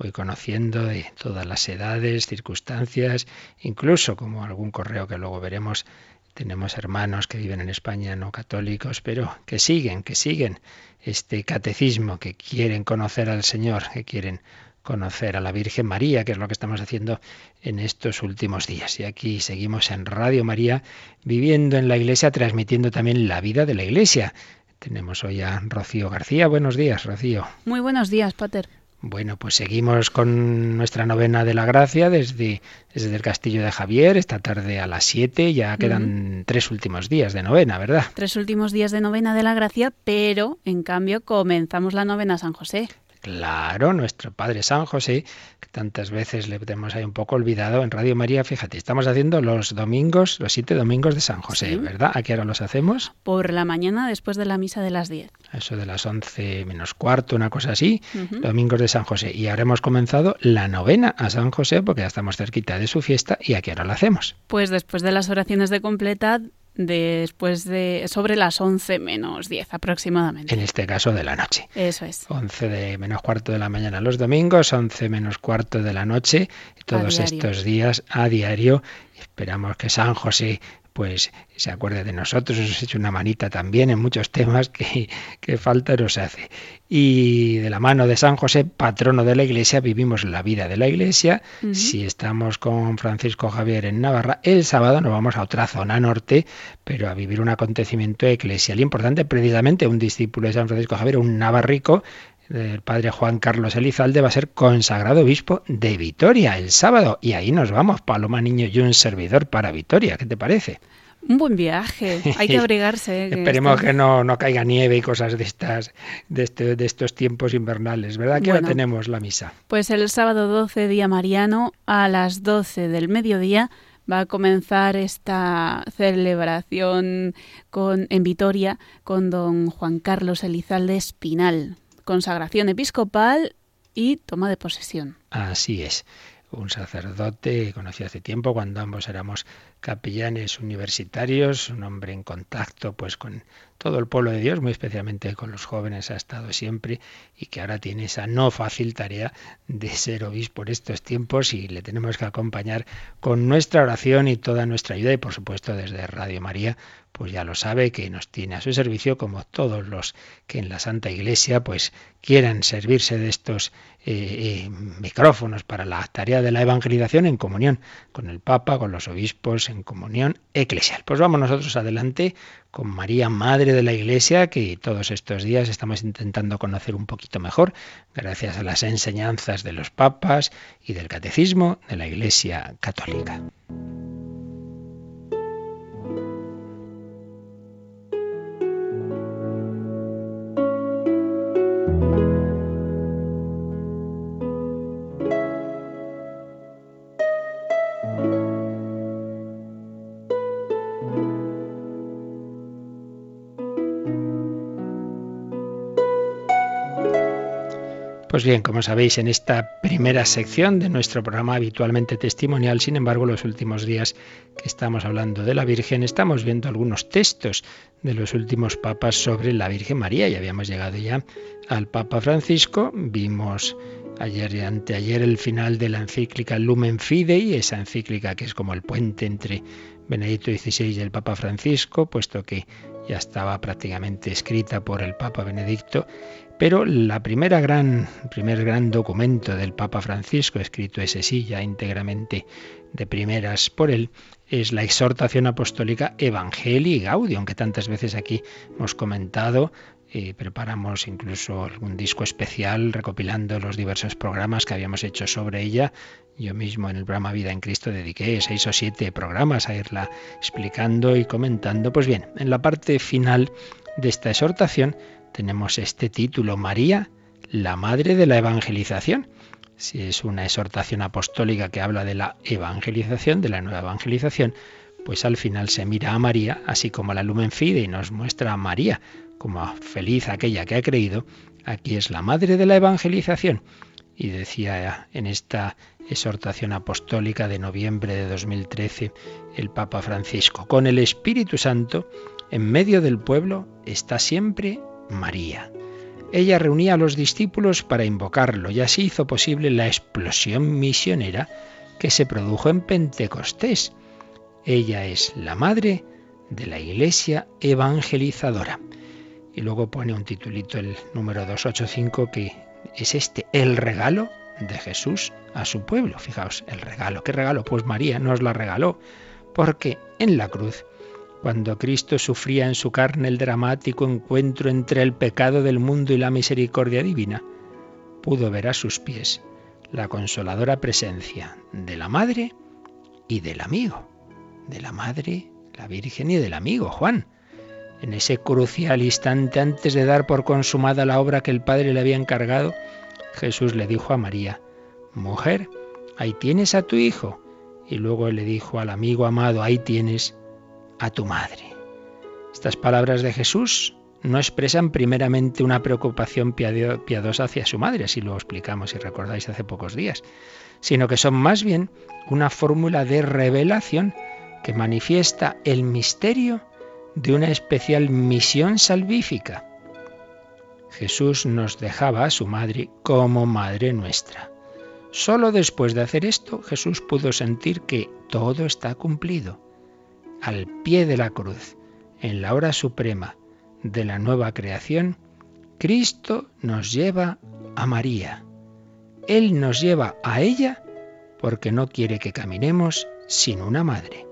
voy conociendo de todas las edades, circunstancias, incluso como algún correo que luego veremos, tenemos hermanos que viven en España no católicos, pero que siguen, que siguen este catecismo, que quieren conocer al Señor, que quieren conocer a la Virgen María, que es lo que estamos haciendo en estos últimos días. Y aquí seguimos en Radio María, viviendo en la Iglesia, transmitiendo también la vida de la Iglesia. Tenemos hoy a Rocío García. Buenos días, Rocío. Muy buenos días, Pater. Bueno, pues seguimos con nuestra novena de la gracia desde, desde el castillo de Javier, esta tarde a las 7, ya quedan tres últimos días de novena, ¿verdad? Tres últimos días de novena de la gracia, pero en cambio comenzamos la novena San José. Claro, nuestro Padre San José, que tantas veces le tenemos ahí un poco olvidado en Radio María, fíjate, estamos haciendo los domingos, los siete domingos de San José, ¿verdad? ¿A qué hora los hacemos? Por la mañana después de la misa de las 10. Eso de las once menos cuarto, una cosa así, domingos de San José. Y ahora hemos comenzado la novena a San José porque ya estamos cerquita de su fiesta y ¿a qué hora la hacemos? Pues después de las oraciones de completad después de sobre las 11 menos 10 aproximadamente. En este caso de la noche. Eso es. 11 de menos cuarto de la mañana los domingos, 11 menos cuarto de la noche, todos estos días a diario. Esperamos que San José pues se acuerde de nosotros, nos hecho una manita también en muchos temas que, que falta nos hace. Y de la mano de San José, patrono de la Iglesia, vivimos la vida de la Iglesia. Si estamos con Francisco Javier en Navarra, el sábado nos vamos a otra zona norte, pero a vivir un acontecimiento eclesial importante. Precisamente un discípulo de San Francisco Javier, un navarrico, el padre Juan Carlos Elizalde va a ser consagrado obispo de Vitoria el sábado. Y ahí nos vamos, Paloma Niño y un servidor para Vitoria. ¿Qué te parece? Un buen viaje, hay que abrigarse. Esperemos que no, no caiga nieve y cosas de estas, de, este, de estos tiempos invernales, ¿verdad? Que ahora tenemos la misa. Pues el sábado 12, día mariano, a las 12 del mediodía, va a comenzar esta celebración con, en Vitoria con don Juan Carlos Elizalde Espinal, consagración episcopal y toma de posesión. Así es. Un sacerdote conocí hace tiempo cuando ambos éramos capellanes universitarios, un hombre en contacto pues con todo el pueblo de Dios, muy especialmente con los jóvenes ha estado siempre y que ahora tiene esa no fácil tarea de ser obispo en estos tiempos y le tenemos que acompañar con nuestra oración y toda nuestra ayuda y por supuesto desde Radio María pues ya lo sabe que nos tiene a su servicio como todos los que en la Santa Iglesia pues quieran servirse de estos eh, eh, micrófonos para la tarea de la evangelización en comunión con el Papa, con los obispos, en comunión eclesial. Pues vamos nosotros adelante con María, Madre de la Iglesia, que todos estos días estamos intentando conocer un poquito mejor, gracias a las enseñanzas de los papas y del catecismo de la Iglesia Católica. Pues bien, como sabéis, en esta primera sección de nuestro programa habitualmente testimonial, sin embargo, los últimos días que estamos hablando de la Virgen, estamos viendo algunos textos de los últimos papas sobre la Virgen María. Y habíamos llegado ya al Papa Francisco, vimos ayer y anteayer el final de la encíclica Lumen Fidei, esa encíclica que es como el puente entre Benedicto XVI y el Papa Francisco, puesto que ya estaba prácticamente escrita por el Papa Benedicto, pero la primera gran, primer gran documento del Papa Francisco, escrito ese sí ya íntegramente de primeras por él, es la exhortación apostólica Evangelii Gaudium, que tantas veces aquí hemos comentado, y preparamos incluso algún disco especial recopilando los diversos programas que habíamos hecho sobre ella. Yo mismo en el programa Vida en Cristo dediqué seis o siete programas a irla explicando y comentando. Pues bien, en la parte final de esta exhortación tenemos este título, María, la Madre de la Evangelización. si es una exhortación apostólica que habla de la evangelización, de la nueva evangelización, pues al final se mira a María, así como la Lumen Fide y nos muestra a María como feliz aquella que ha creído, aquí es la madre de la evangelización. Y decía en esta exhortación apostólica de noviembre de 2013 el Papa Francisco, con el Espíritu Santo, en medio del pueblo está siempre María. Ella reunía a los discípulos para invocarlo y así hizo posible la explosión misionera que se produjo en Pentecostés. Ella es la madre de la iglesia evangelizadora. Y luego pone un titulito el número 285 que es este, el regalo de Jesús a su pueblo. Fijaos, el regalo. ¿Qué regalo? Pues María nos la regaló, porque en la cruz, cuando Cristo sufría en su carne el dramático encuentro entre el pecado del mundo y la misericordia divina, pudo ver a sus pies la consoladora presencia de la Madre y del amigo, de la Madre, la Virgen y del amigo Juan. En ese crucial instante antes de dar por consumada la obra que el Padre le había encargado, Jesús le dijo a María, Mujer, ahí tienes a tu hijo. Y luego le dijo al amigo amado, ahí tienes a tu madre. Estas palabras de Jesús no expresan primeramente una preocupación piadosa hacia su madre, así lo explicamos y recordáis hace pocos días, sino que son más bien una fórmula de revelación que manifiesta el misterio de una especial misión salvífica Jesús nos dejaba a su madre como madre nuestra. Solo después de hacer esto, Jesús pudo sentir que todo está cumplido. Al pie de la cruz, en la hora suprema de la nueva creación, Cristo nos lleva a María. Él nos lleva a ella porque no quiere que caminemos sin una madre.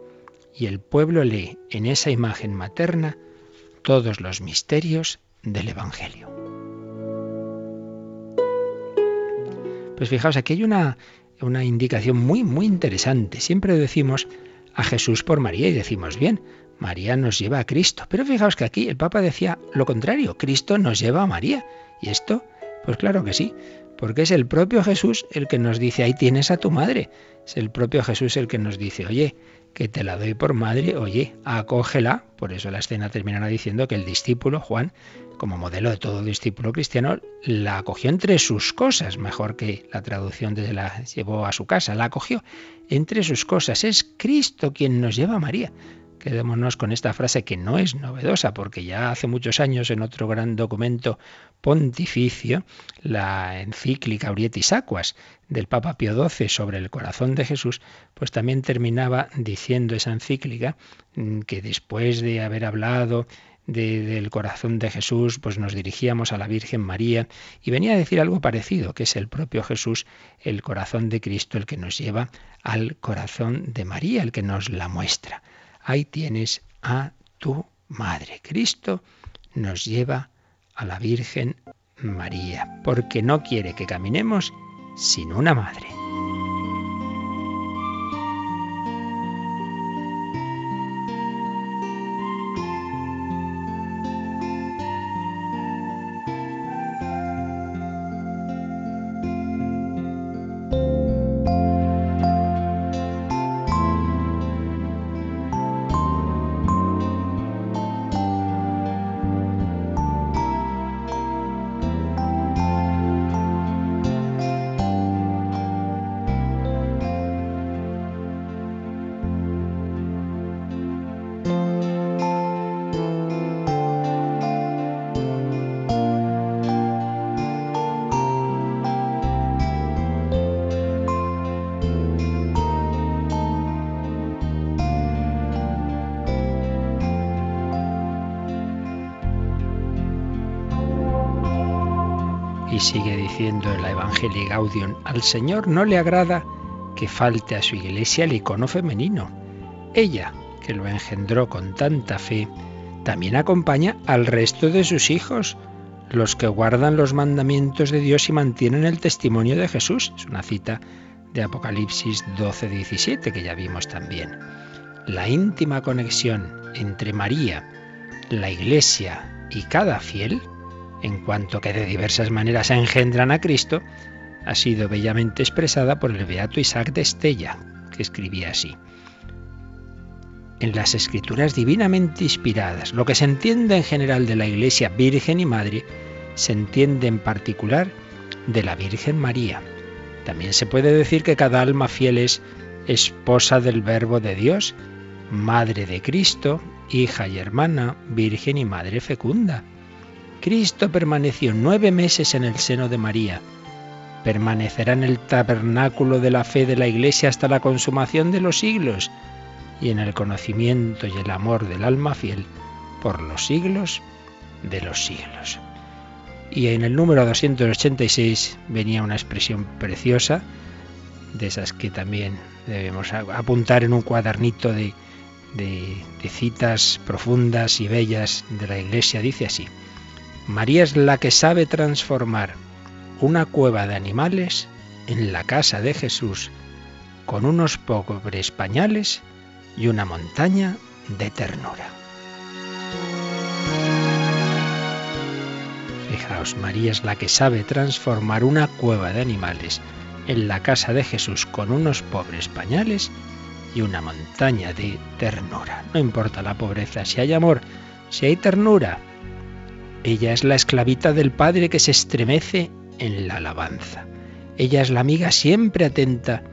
Y el pueblo lee en esa imagen materna todos los misterios del Evangelio. Pues fijaos, aquí hay una, una indicación muy, muy interesante. Siempre decimos a Jesús por María y decimos, bien, María nos lleva a Cristo. Pero fijaos que aquí el Papa decía lo contrario, Cristo nos lleva a María. ¿Y esto? Pues claro que sí, porque es el propio Jesús el que nos dice, ahí tienes a tu madre. Es el propio Jesús el que nos dice, oye, que te la doy por madre, oye, acógela. Por eso la escena terminará diciendo que el discípulo, Juan, como modelo de todo discípulo cristiano, la acogió entre sus cosas, mejor que la traducción de la llevó a su casa, la acogió entre sus cosas. Es Cristo quien nos lleva a María. Quedémonos con esta frase que no es novedosa, porque ya hace muchos años en otro gran documento pontificio, la encíclica Aurietis Aquas del Papa Pío XII sobre el corazón de Jesús, pues también terminaba diciendo esa encíclica mm, que después de haber hablado del corazón de Jesús, pues nos dirigíamos a la Virgen María y venía a decir algo parecido, que es el propio Jesús, el corazón de Cristo, el que nos lleva al corazón de María, el que nos la muestra. Ahí tienes a tu madre. Cristo nos lleva a la Virgen María, porque no quiere que caminemos sin una madre. Sigue diciendo en la Evangelii Gaudium, al Señor no le agrada que falte a su iglesia el icono femenino. Ella, que lo engendró con tanta fe, también acompaña al resto de sus hijos, los que guardan los mandamientos de Dios y mantienen el testimonio de Jesús. Es una cita de Apocalipsis 12-17 que ya vimos también. La íntima conexión entre María, la Iglesia y cada fiel en cuanto que de diversas maneras engendran a Cristo, ha sido bellamente expresada por el beato Isaac de Estella, que escribía así. En las escrituras divinamente inspiradas, lo que se entiende en general de la Iglesia Virgen y Madre, se entiende en particular de la Virgen María. También se puede decir que cada alma fiel es esposa del Verbo de Dios, madre de Cristo, hija y hermana, virgen y madre fecunda. Cristo permaneció nueve meses en el seno de María. Permanecerá en el tabernáculo de la fe de la Iglesia hasta la consumación de los siglos y en el conocimiento y el amor del alma fiel por los siglos de los siglos. Y en el número 286 venía una expresión preciosa, de esas que también debemos apuntar en un cuadernito de, de, citas profundas y bellas de la Iglesia. Dice así, María es la que sabe transformar una cueva de animales en la casa de Jesús con unos pobres pañales y una montaña de ternura. Fijaos, María es la que sabe transformar una cueva de animales en la casa de Jesús con unos pobres pañales y una montaña de ternura. No importa la pobreza, si hay amor, si hay ternura. Ella es la esclavita del Padre que se estremece en la alabanza. Ella es la amiga siempre atenta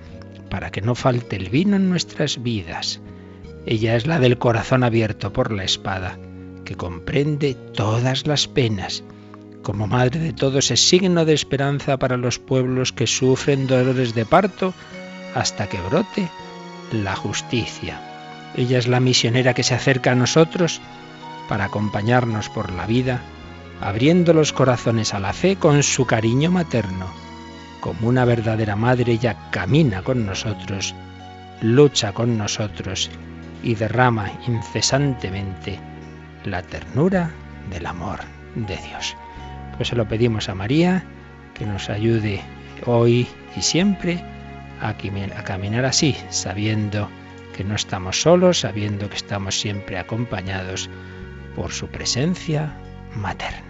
para que no falte el vino en nuestras vidas. Ella es la del corazón abierto por la espada, que comprende todas las penas. Como madre de todos es signo de esperanza para los pueblos que sufren dolores de parto hasta que brote la justicia. Ella es la misionera que se acerca a nosotros para acompañarnos por la vida, abriendo los corazones a la fe con su cariño materno. Como una verdadera madre, ella camina con nosotros, lucha con nosotros y derrama incesantemente la ternura del amor de Dios. Pues se lo pedimos a María que nos ayude hoy y siempre a caminar así, sabiendo que no estamos solos, sabiendo que estamos siempre acompañados por su presencia materna.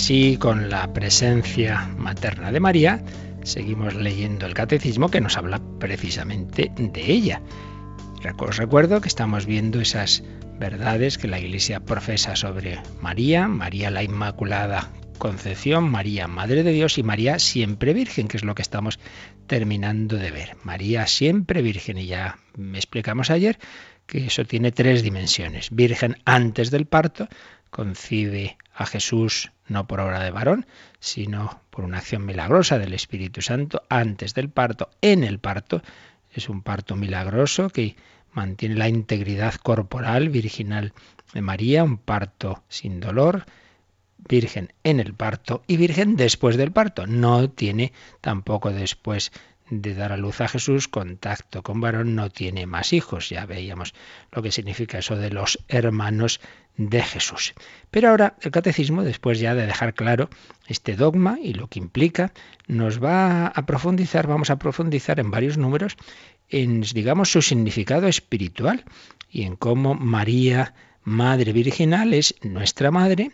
Así, con la presencia materna de María, seguimos leyendo el catecismo que nos habla precisamente de ella. Os recuerdo que estamos viendo esas verdades que la Iglesia profesa sobre María, María la Inmaculada Concepción, María Madre de Dios y María siempre Virgen, que es lo que estamos terminando de ver. María siempre Virgen y ya me explicamos ayer que eso tiene tres dimensiones. Virgen antes del parto, concibe a Jesús no por obra de varón, sino por una acción milagrosa del Espíritu Santo antes del parto, en el parto. Es un parto milagroso que mantiene la integridad corporal virginal de María, un parto sin dolor, virgen en el parto y virgen después del parto. No tiene tampoco después de dar a luz a Jesús, contacto con varón, no tiene más hijos. Ya veíamos lo que significa eso de los hermanos de Jesús. Pero ahora el catecismo, después ya de dejar claro este dogma y lo que implica, nos va a profundizar, vamos a profundizar en varios números en, digamos, su significado espiritual y en cómo María, Madre Virginal, es nuestra Madre,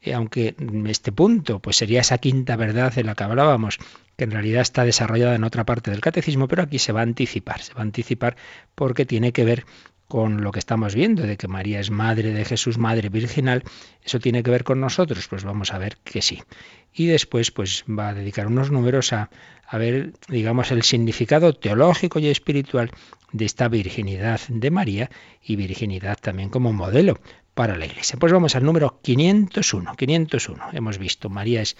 eh, aunque este punto pues sería esa quinta verdad de la que hablábamos, que en realidad está desarrollada en otra parte del catecismo, pero aquí se va a anticipar, se va a anticipar porque tiene que ver con lo que estamos viendo, de que María es madre de Jesús, madre virginal, ¿eso tiene que ver con nosotros? Pues vamos a ver que sí. Y después pues va a dedicar unos números a, a ver, digamos, el significado teológico y espiritual de esta virginidad de María y virginidad también como modelo para la Iglesia. Pues vamos al número 501. 501. Hemos visto, María es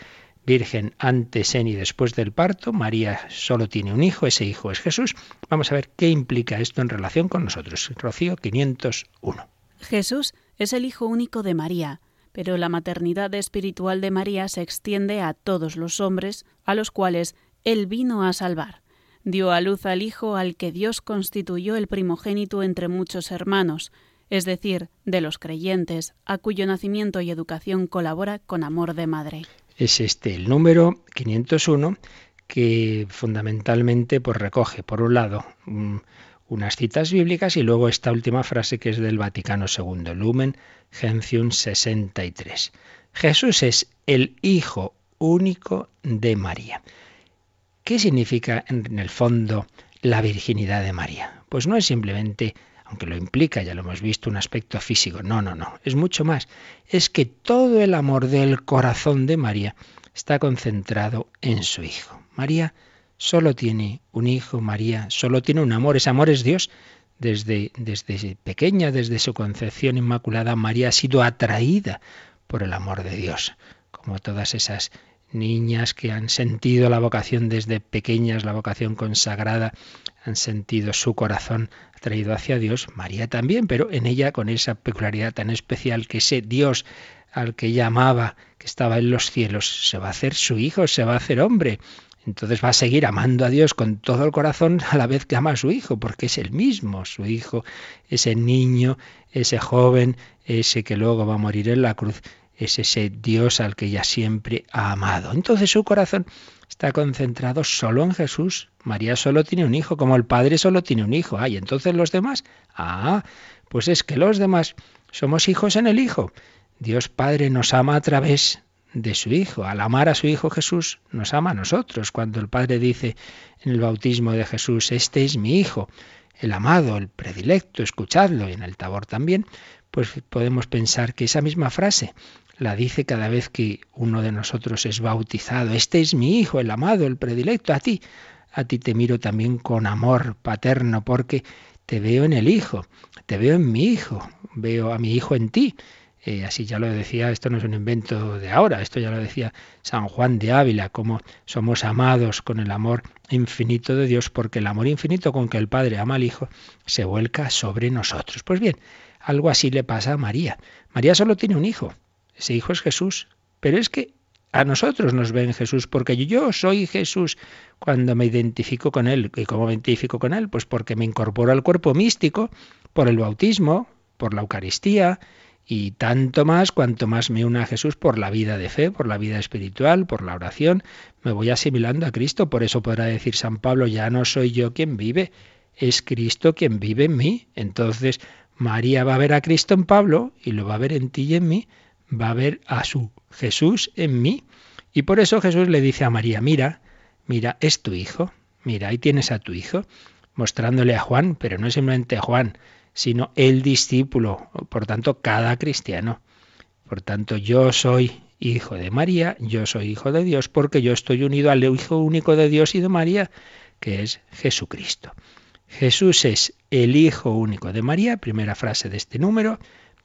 virgen antes, en y después del parto. María solo tiene un hijo, ese hijo es Jesús. Vamos a ver qué implica esto en relación con nosotros. Rocío 501. Jesús es el hijo único de María, pero la maternidad espiritual de María se extiende a todos los hombres a los cuales él vino a salvar. Dio a luz al hijo al que Dios constituyó el primogénito entre muchos hermanos, es decir, de los creyentes, a cuyo nacimiento y educación colabora con amor de madre es este el número 501 que fundamentalmente pues, recoge, por un lado, unas citas bíblicas y luego esta última frase que es del Vaticano II, Lumen Gentium 63. Jesús es el Hijo único de María. ¿Qué significa en el fondo la virginidad de María? Pues no es simplemente aunque lo implica, ya lo hemos visto, un aspecto físico. No, no, no, es mucho más. Es que todo el amor del corazón de María está concentrado en su Hijo. María solo tiene un hijo, María solo tiene un amor, ese amor es Dios. Desde, desde pequeña, desde su concepción inmaculada, María ha sido atraída por el amor de Dios, como todas esas niñas que han sentido la vocación desde pequeñas, la vocación consagrada, han sentido su corazón atraído hacia Dios, María también, pero en ella con esa peculiaridad tan especial que ese Dios al que ella amaba, que estaba en los cielos, se va a hacer su hijo, se va a hacer hombre. Entonces va a seguir amando a Dios con todo el corazón a la vez que ama a su hijo, porque es el mismo, su hijo, ese niño, ese joven, ese que luego va a morir en la cruz, es ese Dios al que ella siempre ha amado. Entonces su corazón está concentrado solo en Jesús. María solo tiene un hijo, como el Padre solo tiene un hijo. Ah, y entonces los demás. Ah, pues es que los demás somos hijos en el Hijo. Dios Padre nos ama a través de su Hijo. Al amar a su Hijo Jesús, nos ama a nosotros. Cuando el Padre dice en el bautismo de Jesús, este es mi Hijo, el amado, el predilecto, escuchadlo, y en el tabor también, pues podemos pensar que esa misma frase la dice cada vez que uno de nosotros es bautizado. Este es mi hijo, el amado, el predilecto, a ti. A ti te miro también con amor paterno porque te veo en el hijo, te veo en mi hijo, veo a mi hijo en ti. Eh, así ya lo decía, esto no es un invento de ahora, esto ya lo decía San Juan de Ávila, como somos amados con el amor infinito de Dios, porque el amor infinito con que el Padre ama al Hijo se vuelca sobre nosotros. Pues bien, algo así le pasa a María. María solo tiene un hijo, ese hijo es Jesús. Pero es que a nosotros nos ven Jesús, porque yo soy Jesús cuando me identifico con Él. ¿Y cómo me identifico con Él? Pues porque me incorporo al cuerpo místico, por el bautismo, por la Eucaristía, y tanto más cuanto más me una a Jesús por la vida de fe, por la vida espiritual, por la oración, me voy asimilando a Cristo. Por eso podrá decir San Pablo, ya no soy yo quien vive, es Cristo quien vive en mí. Entonces María va a ver a Cristo en Pablo y lo va a ver en ti y en mí va a ver a su Jesús en mí. Y por eso Jesús le dice a María, mira, mira, es tu hijo, mira, ahí tienes a tu hijo, mostrándole a Juan, pero no simplemente a Juan, sino el discípulo, por tanto, cada cristiano. Por tanto, yo soy hijo de María, yo soy hijo de Dios, porque yo estoy unido al Hijo único de Dios y de María, que es Jesucristo. Jesús es el Hijo único de María, primera frase de este número,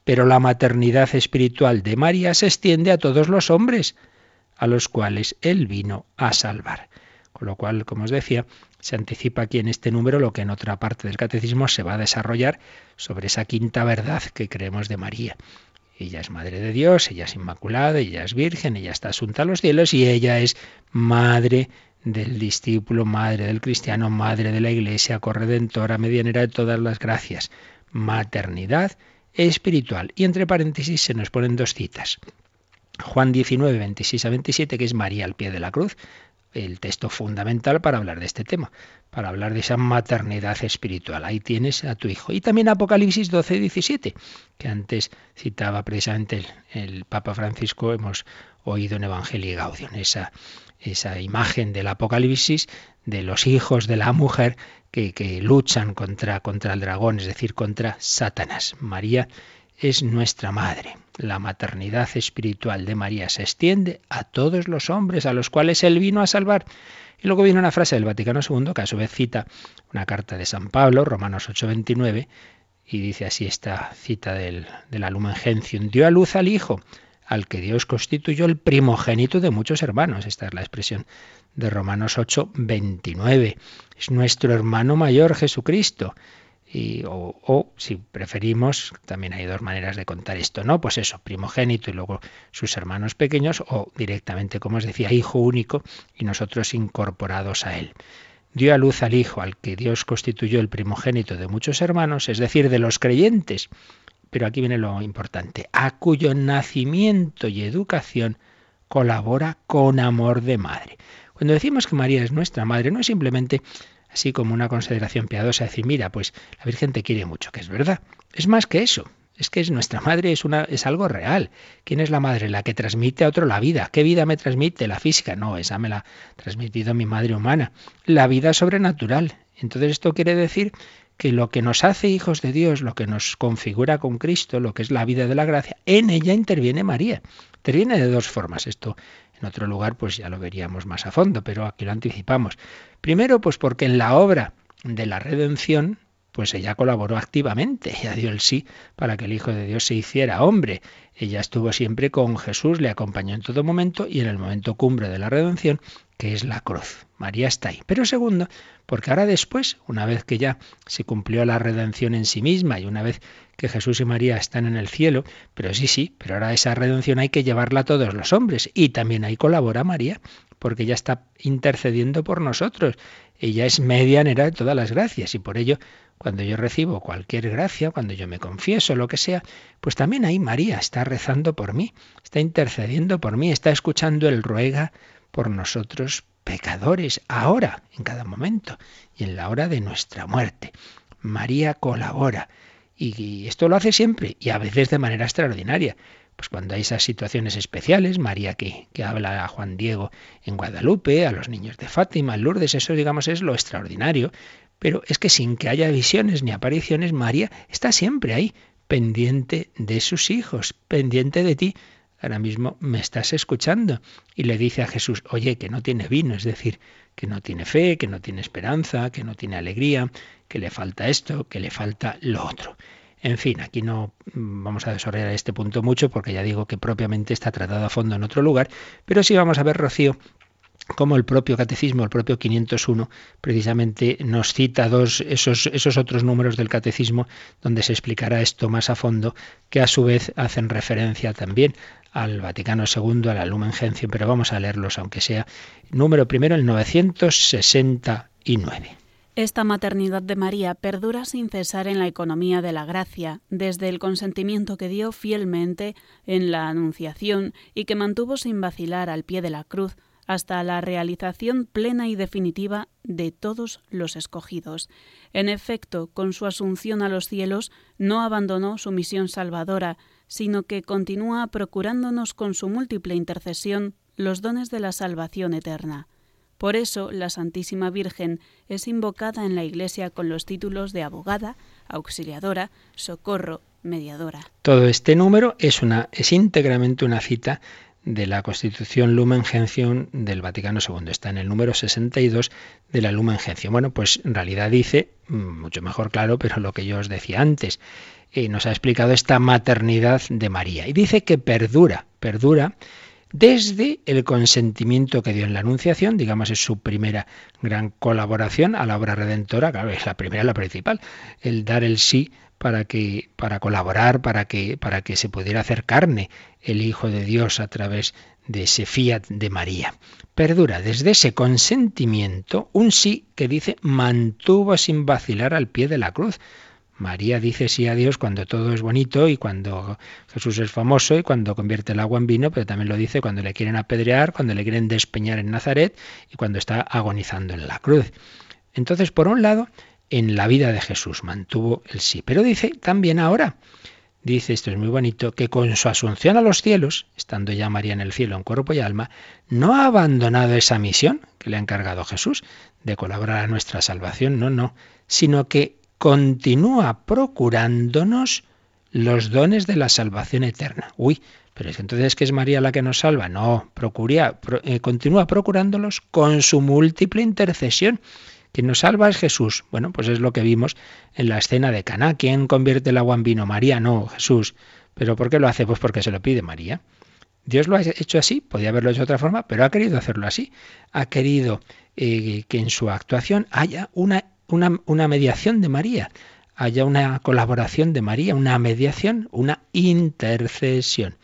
pero la maternidad espiritual de María se extiende a todos los hombres, a los cuales Él vino a salvar. Con lo cual, como os decía, se anticipa aquí en este número lo que en otra parte del catecismo se va a desarrollar sobre esa quinta verdad que creemos de María. Ella es madre de Dios, ella es inmaculada, ella es virgen, ella está asunta a los cielos y ella es madre del discípulo, madre del cristiano, madre de la iglesia, corredentora, medianera de todas las gracias. Maternidad espiritual. Y entre paréntesis se nos ponen dos citas. Juan 19, 26 a 27, que es María al pie de la cruz, el texto fundamental para hablar de este tema, para hablar de esa maternidad espiritual. Ahí tienes a tu hijo. Y también Apocalipsis 12, 17, que antes citaba precisamente el, Papa Francisco, hemos oído en Evangelio Gaudium, esa, esa imagen del Apocalipsis de los hijos de la mujer que, luchan contra, contra el dragón, es decir, contra Satanás. María es nuestra madre. La maternidad espiritual de María se extiende a todos los hombres a los cuales Él vino a salvar. Y luego viene una frase del Vaticano II, que a su vez cita una carta de San Pablo, Romanos 8:29, y dice así esta cita del, de la Lumen Gentium, dio a luz al Hijo, al que Dios constituyó el primogénito de muchos hermanos. Esta es la expresión de Romanos 8, 29. Es nuestro hermano mayor Jesucristo. Y, o, o, si preferimos, también hay dos maneras de contar esto, ¿no? Pues eso, primogénito y luego sus hermanos pequeños, o directamente, como os decía, hijo único y nosotros incorporados a él. Dio a luz al Hijo, al que Dios constituyó el primogénito de muchos hermanos, es decir, de los creyentes. Pero aquí viene lo importante, a cuyo nacimiento y educación colabora con amor de madre. Cuando decimos que María es nuestra madre, no es simplemente así como una consideración piadosa, decir, mira, pues la Virgen te quiere mucho, que es verdad. Es más que eso. Es que es nuestra madre es una es algo real. ¿Quién es la madre? La que transmite a otro la vida. ¿Qué vida me transmite? La física. No, esa me la ha transmitido mi madre humana. La vida sobrenatural. Entonces esto quiere decir que lo que nos hace hijos de Dios, lo que nos configura con Cristo, lo que es la vida de la gracia, en ella interviene María. Interviene de dos formas. Esto en otro lugar pues ya lo veríamos más a fondo, pero aquí lo anticipamos. Primero pues porque en la obra de la redención pues ella colaboró activamente, ella dio el sí para que el Hijo de Dios se hiciera hombre. Ella estuvo siempre con Jesús, le acompañó en todo momento y en el momento cumbre de la redención, que es la cruz. María está ahí. Pero segundo, porque ahora después, una vez que ya se cumplió la redención en sí misma y una vez que Jesús y María están en el cielo, pero sí, sí, pero ahora esa redención hay que llevarla a todos los hombres y también ahí colabora María, porque ella está intercediendo por nosotros. Ella es medianera de todas las gracias y por ello cuando yo recibo cualquier gracia, cuando yo me confieso, lo que sea, pues también ahí María está rezando por mí, está intercediendo por mí, está escuchando el ruega por nosotros pecadores, ahora, en cada momento, y en la hora de nuestra muerte. María colabora. Y esto lo hace siempre, y a veces de manera extraordinaria. Pues cuando hay esas situaciones especiales, María que, que habla a Juan Diego en Guadalupe, a los niños de Fátima, Lourdes, eso digamos es lo extraordinario. Pero es que sin que haya visiones ni apariciones, María está siempre ahí, pendiente de sus hijos, pendiente de ti. Ahora mismo me estás escuchando. Y le dice a Jesús, oye, que no tiene vino, es decir, que no tiene fe, que no tiene esperanza, que no tiene alegría, que le falta esto, que le falta lo otro. En fin, aquí no vamos a desarrollar este punto mucho porque ya digo que propiamente está tratado a fondo en otro lugar, pero sí vamos a ver, Rocío, como el propio catecismo, el propio 501, precisamente nos cita dos, esos, esos otros números del catecismo donde se explicará esto más a fondo, que a su vez hacen referencia también al Vaticano II, a la Lumen Gentium, pero vamos a leerlos, aunque sea número primero, el 969. Esta maternidad de María perdura sin cesar en la economía de la gracia, desde el consentimiento que dio fielmente en la Anunciación y que mantuvo sin vacilar al pie de la cruz, hasta la realización plena y definitiva de todos los escogidos. En efecto, con su asunción a los cielos, no abandonó su misión salvadora, sino que continúa procurándonos con su múltiple intercesión los dones de la salvación eterna. Por eso, la Santísima Virgen es invocada en la Iglesia con los títulos de abogada, auxiliadora, socorro, mediadora. Todo este número es, una, es íntegramente una cita de la Constitución Lumen Gentium del Vaticano II. Está en el número 62 de la Lumen Gentium. Bueno, pues en realidad dice, mm, mucho mejor claro, pero lo que yo os decía antes, y nos ha explicado esta maternidad de María. Y dice que perdura, perdura desde el consentimiento que dio en la Anunciación, digamos es su primera gran colaboración a la obra redentora, claro, es la primera, la principal, el dar el sí para que para colaborar, para que para que se pudiera hacer carne el Hijo de Dios a través de ese fiat de María. Perdura desde ese consentimiento un sí que dice mantuvo sin vacilar al pie de la cruz. María dice sí a Dios cuando todo es bonito y cuando Jesús es famoso y cuando convierte el agua en vino, pero también lo dice cuando le quieren apedrear, cuando le quieren despeñar en Nazaret y cuando está agonizando en la cruz. Entonces, por un lado, en la vida de Jesús, mantuvo el sí. Pero dice también ahora, dice, esto es muy bonito, que con su asunción a los cielos, estando ya María en el cielo en cuerpo y alma, no ha abandonado esa misión que le ha encargado Jesús de colaborar a nuestra salvación, no, no, sino que continúa procurándonos los dones de la salvación eterna. Uy, pero es entonces que es María la que nos salva. No, eh, continúa procurándolos con su múltiple intercesión. Quien nos salva es Jesús. Bueno, pues es lo que vimos en la escena de Caná. ¿Quién convierte el agua en vino? María, no, Jesús. ¿Pero por qué lo hace? Pues porque se lo pide María. Dios lo ha hecho así, podía haberlo hecho de otra forma, pero ha querido hacerlo así. Ha querido eh, que en su actuación haya una, una, una mediación de María, haya una colaboración de María, una mediación, una intercesión.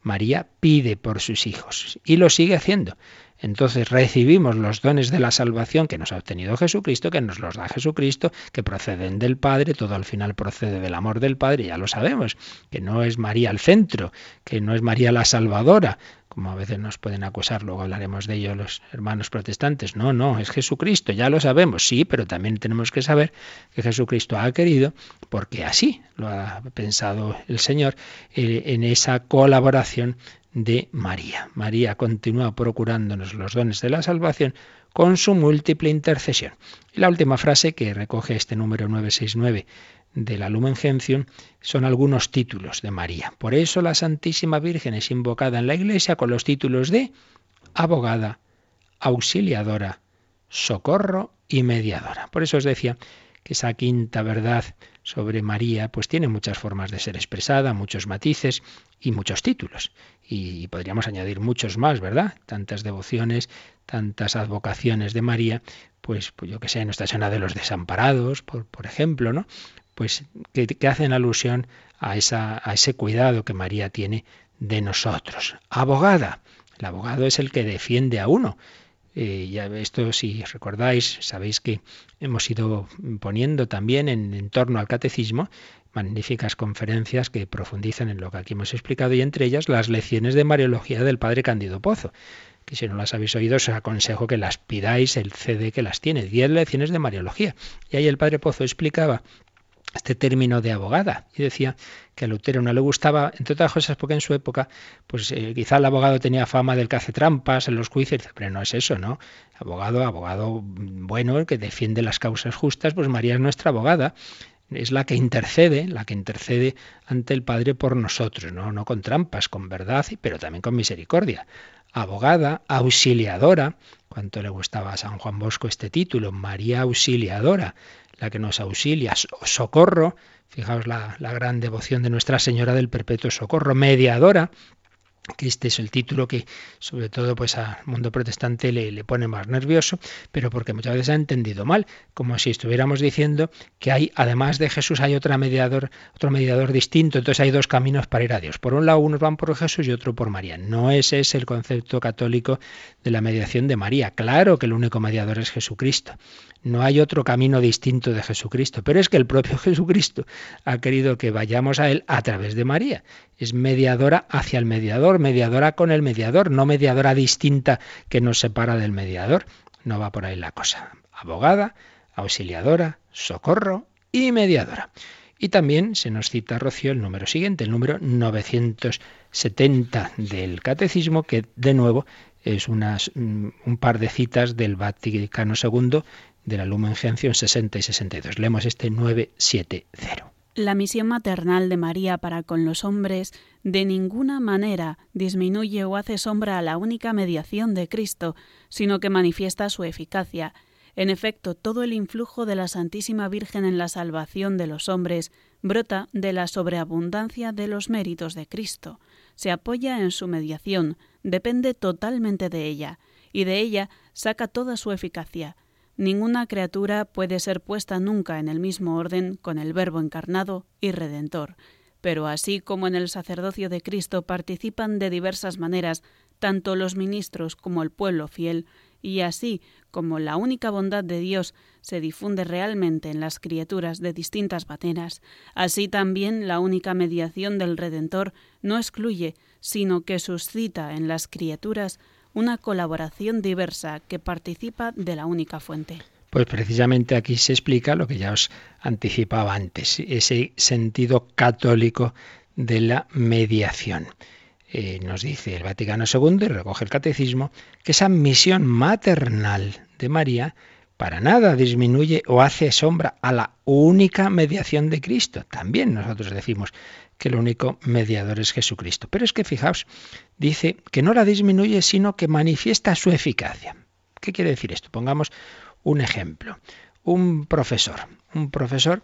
María pide por sus hijos y lo sigue haciendo. Entonces recibimos los dones de la salvación que nos ha obtenido Jesucristo, que nos los da Jesucristo, que proceden del Padre, todo al final procede del amor del Padre, ya lo sabemos, que no es María el centro, que no es María la salvadora, como a veces nos pueden acusar, luego hablaremos de ello los hermanos protestantes. No, no, es Jesucristo, ya lo sabemos, sí, pero también tenemos que saber que Jesucristo ha querido, porque así lo ha pensado el Señor, eh, en esa colaboración de María. María continúa procurándonos los dones de la salvación con su múltiple intercesión. Y la última frase que recoge este número 969 de la Lumen Gentium son algunos títulos de María. Por eso la Santísima Virgen es invocada en la Iglesia con los títulos de abogada, auxiliadora, socorro y mediadora. Por eso os decía que esa quinta verdad sobre María pues tiene muchas formas de ser expresada, muchos matices y muchos títulos. Y podríamos añadir muchos más, ¿verdad? Tantas devociones, tantas advocaciones de María, pues, pues yo que sé, Nuestra Señora de los Desamparados, por, por ejemplo, ¿no? Pues que, hacen alusión a, esa, a ese cuidado que María tiene de nosotros. Abogada. El abogado es el que defiende a uno. Eh, esto, si recordáis, sabéis que hemos ido poniendo también en, torno al catecismo magníficas conferencias que profundizan en lo que aquí hemos explicado y entre ellas las lecciones de Mariología del Padre Cándido Pozo que si no las habéis oído os aconsejo que las pidáis, el CD que las tiene, 10 lecciones de Mariología. Y ahí el Padre Pozo explicaba este término de abogada. Y decía que a Lutero no le gustaba, entre otras cosas porque en su época, pues eh, quizá el abogado tenía fama del que hace trampas en los juicios, pero no es eso, ¿no? Abogado, abogado bueno, el que defiende las causas justas, pues María es nuestra abogada, es la que intercede, la que intercede ante el Padre por nosotros, no, no con trampas, con verdad, pero también con misericordia. Abogada, auxiliadora, cuánto le gustaba a San Juan Bosco este título, María Auxiliadora, la que nos auxilia, socorro, fijaos la, la gran devoción de Nuestra Señora del Perpetuo Socorro, mediadora, que este es el título que sobre todo pues al mundo protestante le, le, pone más nervioso, pero porque muchas veces ha entendido mal, como si estuviéramos diciendo que hay, además de Jesús, hay otra mediador, otro mediador distinto, entonces hay dos caminos para ir a Dios. Por un lado, unos van por Jesús y otro por María. No ese es el concepto católico de la mediación de María. Claro que el único mediador es Jesucristo. No hay otro camino distinto de Jesucristo, pero es que el propio Jesucristo ha querido que vayamos a Él a través de María. Es mediadora hacia el mediador, mediadora con el mediador, no mediadora distinta que nos separa del mediador. No va por ahí la cosa. Abogada, auxiliadora, socorro y mediadora. Y también se nos cita, Rocío, el número siguiente, el número 970 del Catecismo, que de nuevo es mm, un par de citas del Vaticano II de la Lumen Gentium 60 y 62. Leemos este 970. La misión maternal de María para con los hombres de ninguna manera disminuye o hace sombra a la única mediación de Cristo, sino que manifiesta su eficacia. En efecto, todo el influjo de la Santísima Virgen en la salvación de los hombres brota de la sobreabundancia de los méritos de Cristo. Se apoya en su mediación, depende totalmente de ella, y de ella saca toda su eficacia. Ninguna criatura puede ser puesta nunca en el mismo orden con el Verbo encarnado y Redentor. Pero así como en el sacerdocio de Cristo participan de diversas maneras tanto los ministros como el pueblo fiel, y así como la única bondad de Dios se difunde realmente en las criaturas de distintas maneras, así también la única mediación del Redentor no excluye, sino que suscita en las criaturas una colaboración diversa que participa de la única fuente. Pues precisamente aquí se explica lo que ya os anticipaba antes, ese sentido católico de la mediación. Eh, nos dice el Vaticano II, y recoge el catecismo, que esa misión maternal de María para nada disminuye o hace sombra a la única mediación de Cristo. También nosotros decimos que el único mediador es Jesucristo. Pero es que fijaos, dice que no la disminuye, sino que manifiesta su eficacia. ¿Qué quiere decir esto? Pongamos un ejemplo. Un profesor, un profesor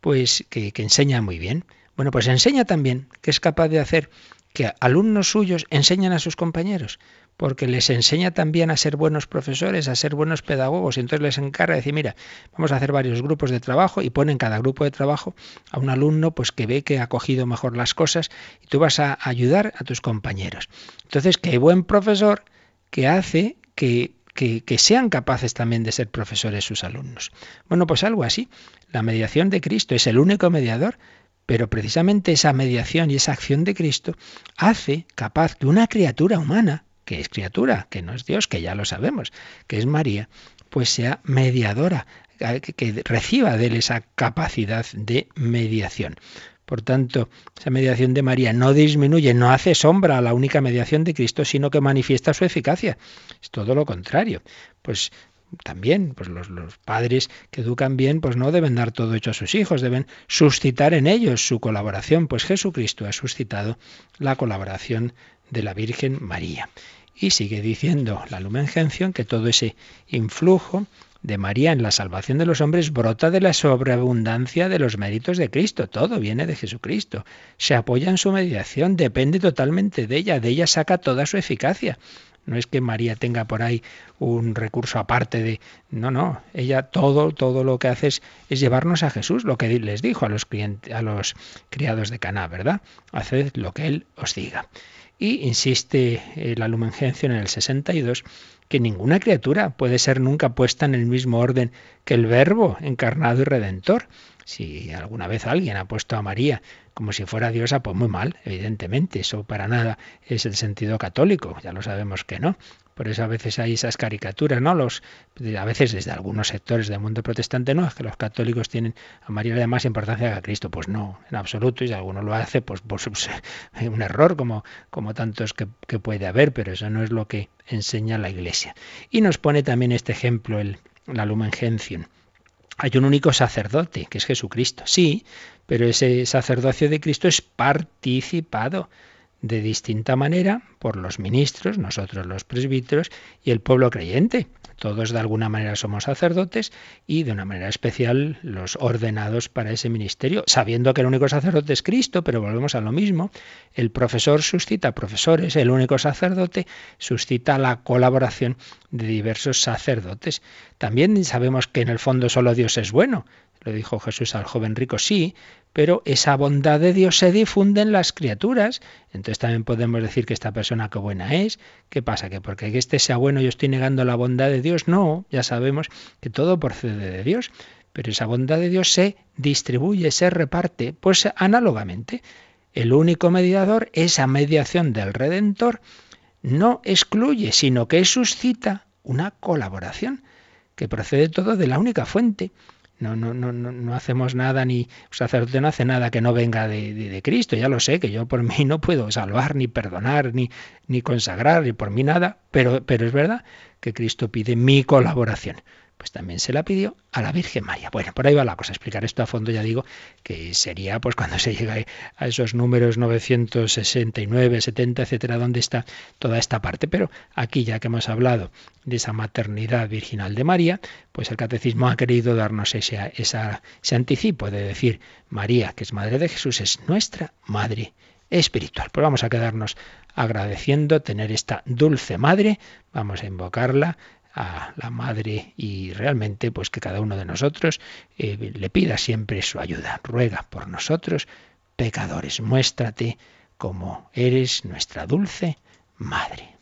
pues que, que enseña muy bien. Bueno, pues enseña también que es capaz de hacer que alumnos suyos enseñan a sus compañeros, porque les enseña también a ser buenos profesores, a ser buenos pedagogos, y entonces les encarga de decir, mira, vamos a hacer varios grupos de trabajo y ponen cada grupo de trabajo a un alumno pues que ve que ha cogido mejor las cosas y tú vas a ayudar a tus compañeros. Entonces, qué buen profesor que hace que que, que, sean capaces también de ser profesores sus alumnos. Bueno, pues algo así. La mediación de Cristo es el único mediador pero precisamente esa mediación y esa acción de Cristo hace capaz que una criatura humana, que es criatura, que no es Dios, que ya lo sabemos, que es María, pues sea mediadora, que reciba de él esa capacidad de mediación. Por tanto, esa mediación de María no disminuye, no hace sombra a la única mediación de Cristo, sino que manifiesta su eficacia. Es todo lo contrario. Pues también, pues los, los, padres que educan bien, pues no deben dar todo hecho a sus hijos, deben suscitar en ellos su colaboración, pues Jesucristo ha suscitado la colaboración de la Virgen María. Y sigue diciendo la Lumen Gentium que todo ese influjo de María en la salvación de los hombres brota de la sobreabundancia de los méritos de Cristo. Todo viene de Jesucristo. Se apoya en su mediación, depende totalmente de ella, de ella saca toda su eficacia. No es que María tenga por ahí un recurso aparte de... No, no, ella todo, todo lo que hace es, llevarnos a Jesús, lo que les dijo a los, a los criados de Caná, ¿verdad? Haced lo que Él os diga. Y insiste la Lumen en el 62 que ninguna criatura puede ser nunca puesta en el mismo orden que el Verbo encarnado y redentor. Si alguna vez alguien ha puesto a María como si fuera diosa, pues muy mal, evidentemente. Eso para nada es el sentido católico, ya lo sabemos que no. Por eso a veces hay esas caricaturas, ¿no? Los, a veces desde algunos sectores del mundo protestante, no, es que los católicos tienen a María de más importancia que a Cristo. Pues no, en absoluto, y si alguno lo hace, pues, pues un error como, como tantos que, que, puede haber, pero eso no es lo que enseña la Iglesia. Y nos pone también este ejemplo, el, la Lumen Gentium. Hay un único sacerdote, que es Jesucristo. Sí, pero ese sacerdocio de Cristo es participado de distinta manera por los ministros, nosotros los presbíteros y el pueblo creyente. Todos de alguna manera somos sacerdotes y de una manera especial los ordenados para ese ministerio, sabiendo que el único sacerdote es Cristo, pero volvemos a lo mismo. El profesor suscita profesores, el único sacerdote suscita la colaboración de diversos sacerdotes. También sabemos que en el fondo solo Dios es bueno, lo dijo Jesús al joven rico, sí, pero esa bondad de Dios se difunde en las criaturas. Entonces también podemos decir que esta persona qué buena es. ¿Qué pasa? ¿Que porque este sea bueno yo estoy negando la bondad de Dios? No, ya sabemos que todo procede de Dios. Pero esa bondad de Dios se distribuye, se reparte. Pues análogamente, el único mediador, esa mediación del Redentor, no excluye, sino que suscita una colaboración que procede todo de la única fuente. No, no, no, no, hacemos nada, ni un sacerdote no hace nada que no venga de, de, Cristo. Ya lo sé, que yo por mí no puedo salvar, ni perdonar, ni, ni consagrar, ni por mí nada, pero, pero es verdad que Cristo pide mi colaboración pues también se la pidió a la Virgen María. Bueno, por ahí va la cosa. Explicar esto a fondo ya digo que sería pues cuando se llega a esos números 969, 70, etcétera, donde está toda esta parte. Pero aquí ya que hemos hablado de esa maternidad virginal de María, pues el catecismo ha querido darnos ese, ese anticipo de decir María, que es madre de Jesús, es nuestra madre espiritual. Pues vamos a quedarnos agradeciendo tener esta dulce madre, vamos a invocarla a la Madre y realmente pues que cada uno de nosotros eh, le pida siempre su ayuda. Ruega por nosotros, pecadores, muéstrate como eres nuestra dulce Madre.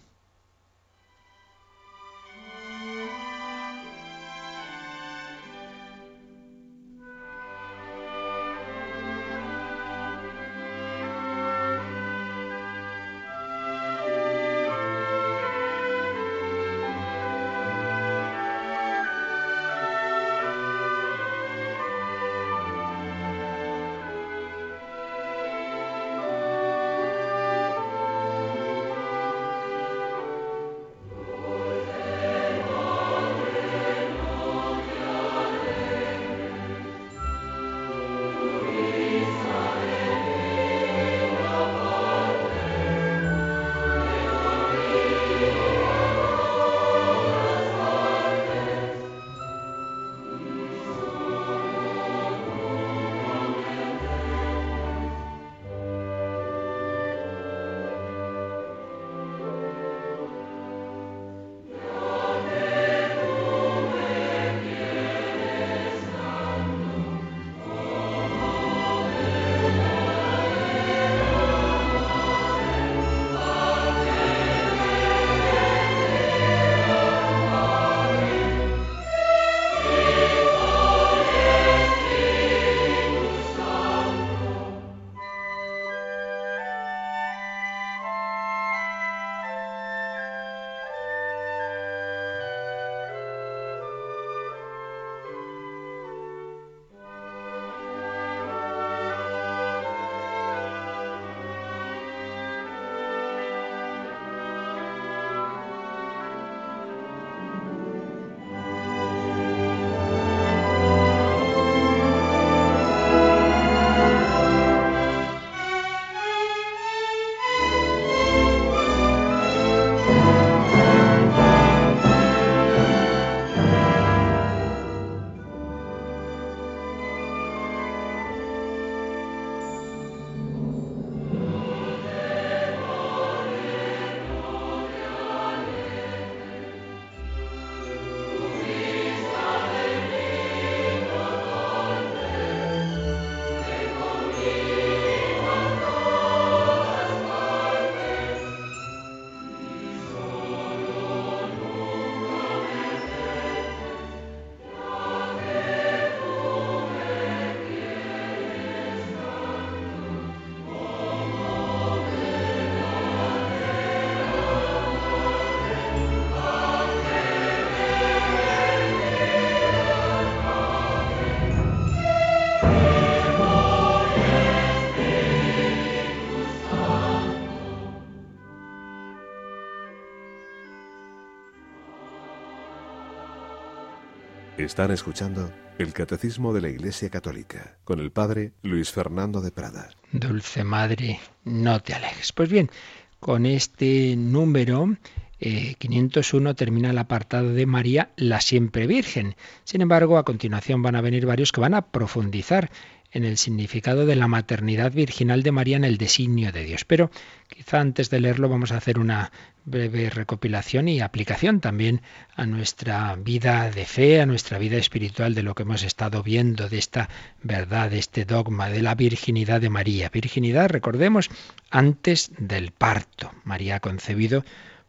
Están escuchando el Catecismo de la Iglesia Católica con el Padre Luis Fernando de Prada. Dulce Madre, no te alejes. Pues bien, con este número 501 eh, termina el apartado de María, la siempre Virgen. Sin embargo, a continuación van a venir varios que van a profundizar en el significado de la maternidad virginal de María en el designio de Dios. Pero quizá antes de leerlo vamos a hacer una breve recopilación y aplicación también a nuestra vida de fe, a nuestra vida espiritual de lo que hemos estado viendo, de esta verdad, de este dogma de la virginidad de María. Virginidad, recordemos, antes del parto. María ha concebido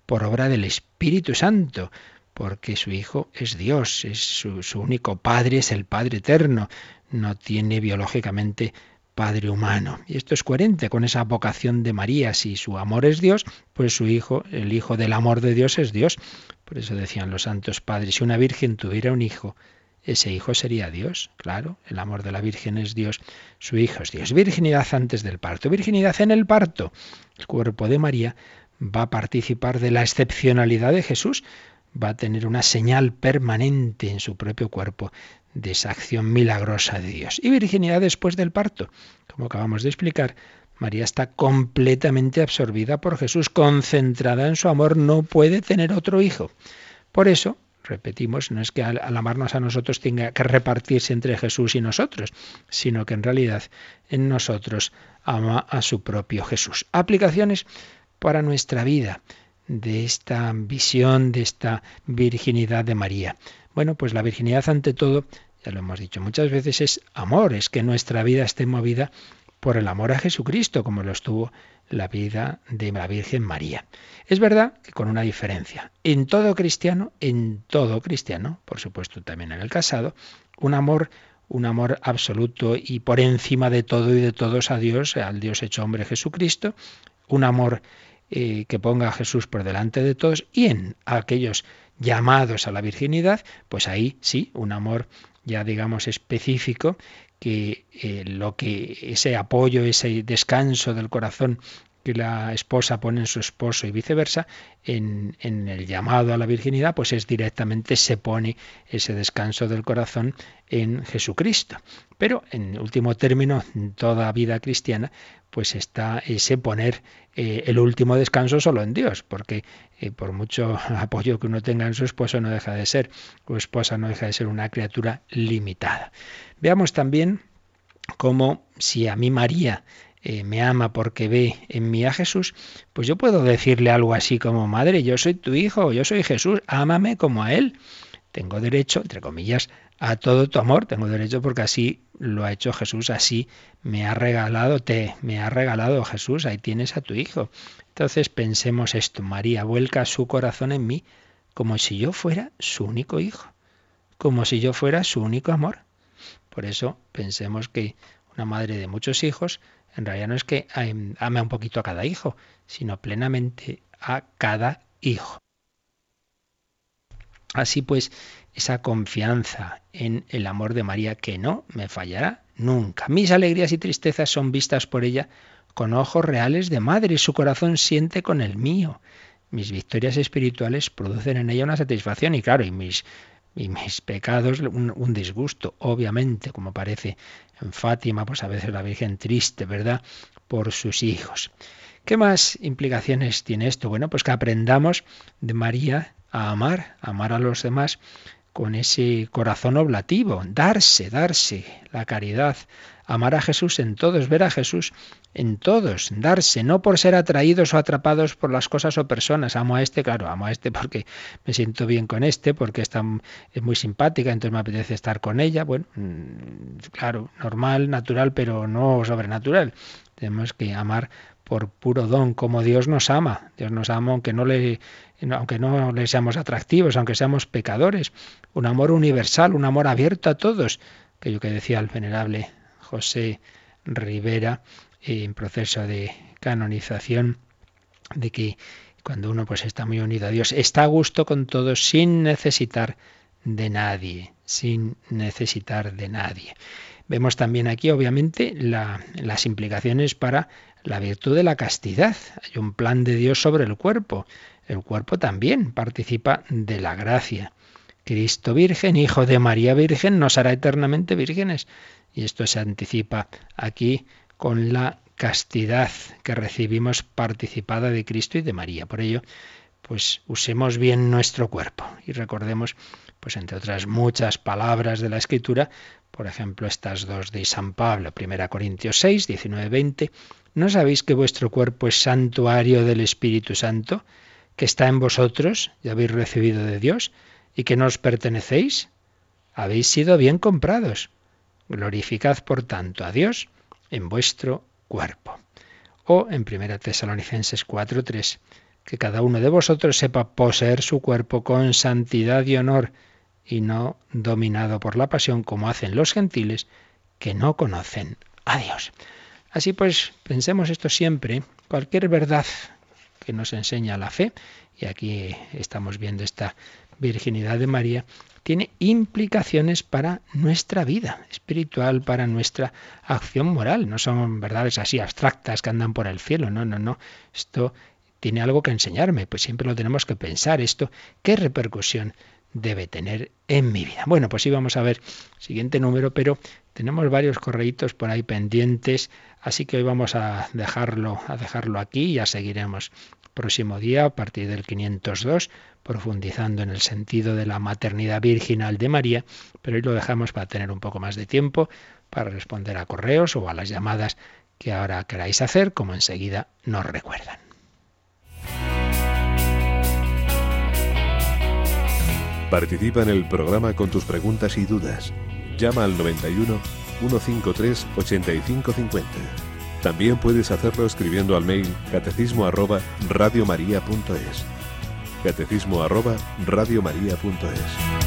por obra del Espíritu Santo porque su Hijo es Dios, es su, su, único Padre, es el Padre eterno, no tiene biológicamente Padre humano. Y esto es coherente con esa vocación de María. Si su amor es Dios, pues su Hijo, el Hijo del amor de Dios, es Dios. Por eso decían los santos padres, si una virgen tuviera un hijo, ese hijo sería Dios. Claro, el amor de la Virgen es Dios, su Hijo es Dios. Virginidad antes del parto, virginidad en el parto. El cuerpo de María va a participar de la excepcionalidad de Jesús, va a tener una señal permanente en su propio cuerpo de esa acción milagrosa de Dios. Y virginidad después del parto. Como acabamos de explicar, María está completamente absorbida por Jesús, concentrada en su amor, no puede tener otro hijo. Por eso, repetimos, no es que al, amarnos a nosotros tenga que repartirse entre Jesús y nosotros, sino que en realidad en nosotros ama a su propio Jesús. Aplicaciones para nuestra vida de esta visión, de esta virginidad de María. Bueno, pues la virginidad ante todo, ya lo hemos dicho muchas veces, es amor, es que nuestra vida esté movida por el amor a Jesucristo, como lo estuvo la vida de la Virgen María. Es verdad que con una diferencia. En todo cristiano, en todo cristiano, por supuesto también en el casado, un amor un amor absoluto y por encima de todo y de todos a Dios, al Dios hecho hombre Jesucristo, un amor eh, que ponga a Jesús por delante de todos y en aquellos llamados a la virginidad, pues ahí sí, un amor ya digamos específico que eh, lo que ese apoyo, ese descanso del corazón que la esposa pone en su esposo y viceversa, en, en, el llamado a la virginidad, pues es directamente se pone ese descanso del corazón en Jesucristo. Pero en último término, en toda vida cristiana, pues está ese poner eh, el último descanso solo en Dios, porque eh, por mucho apoyo que uno tenga en su esposo no deja de ser, o esposa no deja de ser una criatura limitada. Veamos también cómo si a mí María eh, me ama porque ve en mí a Jesús, pues yo puedo decirle algo así como, madre, yo soy tu hijo, yo soy Jesús, ámame como a Él. Tengo derecho, entre comillas, a todo tu amor. Tengo derecho porque así lo ha hecho Jesús, así me ha regalado, te, me ha regalado Jesús, ahí tienes a tu hijo. Entonces pensemos esto, María vuelca su corazón en mí como si yo fuera su único hijo, como si yo fuera su único amor. Por eso pensemos que una madre de muchos hijos en realidad no es que ame un poquito a cada hijo, sino plenamente a cada hijo. Así pues, esa confianza en el amor de María que no me fallará nunca. Mis alegrías y tristezas son vistas por ella con ojos reales de madre su corazón siente con el mío. Mis victorias espirituales producen en ella una satisfacción y claro, y mis, y mis pecados un, un, disgusto, obviamente, como parece en Fátima, pues a veces la Virgen triste, ¿verdad?, por sus hijos. ¿Qué más implicaciones tiene esto? Bueno, pues que aprendamos de María a amar, a amar a los demás con ese corazón oblativo, darse, darse, la caridad, amar a Jesús en todos, ver a Jesús en todos, darse, no por ser atraídos o atrapados por las cosas o personas. Amo a este, claro, amo a este porque me siento bien con este, porque está, es muy simpática, entonces me apetece estar con ella. Bueno, mm, claro, normal, natural, pero no sobrenatural. Tenemos que amar por puro don, como Dios nos ama. Dios nos ama aunque no le, aunque no le seamos atractivos, aunque seamos pecadores. Un amor universal, un amor abierto a todos. Aquello que decía el venerable José Rivera en proceso de canonización, de que cuando uno pues está muy unido a Dios, está a gusto con todos sin necesitar de nadie, sin necesitar de nadie. Vemos también aquí, obviamente, las implicaciones para la virtud de la castidad. Hay un plan de Dios sobre el cuerpo. El cuerpo también participa de la gracia. Cristo Virgen, Hijo de María Virgen, nos hará eternamente vírgenes. Y esto se anticipa aquí con la castidad que recibimos participada de Cristo y de María. Por ello, pues usemos bien nuestro cuerpo y recordemos, pues entre otras muchas palabras de la Escritura, por ejemplo, estas dos de San Pablo, 1 Corintios 6, 19, 20, ¿no sabéis que vuestro cuerpo es santuario del Espíritu Santo, que está en vosotros y habéis recibido de Dios, y que no os pertenecéis? Habéis sido bien comprados. Glorificad, por tanto, a Dios en vuestro cuerpo. O en 1 Tesalonicenses 4, 3, que cada uno de vosotros sepa poseer su cuerpo con santidad y honor, y no dominado por la pasión como hacen los gentiles que no conocen a Dios. Así pues, pensemos esto siempre, cualquier verdad que nos enseña la fe, y aquí estamos viendo esta virginidad de María, tiene implicaciones para nuestra vida espiritual, para nuestra acción moral. No son verdades así abstractas que andan por el cielo, no, no, no. Esto tiene algo que enseñarme, pues siempre lo tenemos que pensar. Esto, ¿qué repercusión debe tener en mi vida? Bueno, pues sí vamos a ver siguiente número, pero tenemos varios correitos por ahí pendientes, así que hoy vamos a dejarlo, a dejarlo aquí y ya seguiremos próximo día a partir del 502 profundizando en el sentido de la maternidad virginal de María, pero hoy lo dejamos para tener un poco más de tiempo para responder a correos o a las llamadas que ahora queráis hacer, como enseguida nos recuerdan. Participa en el programa con tus preguntas y dudas. Llama al 91 153 8550. También puedes hacerlo escribiendo al mail catecismo arroba radiomaria.es. Catecismo arroba radiomaria.es.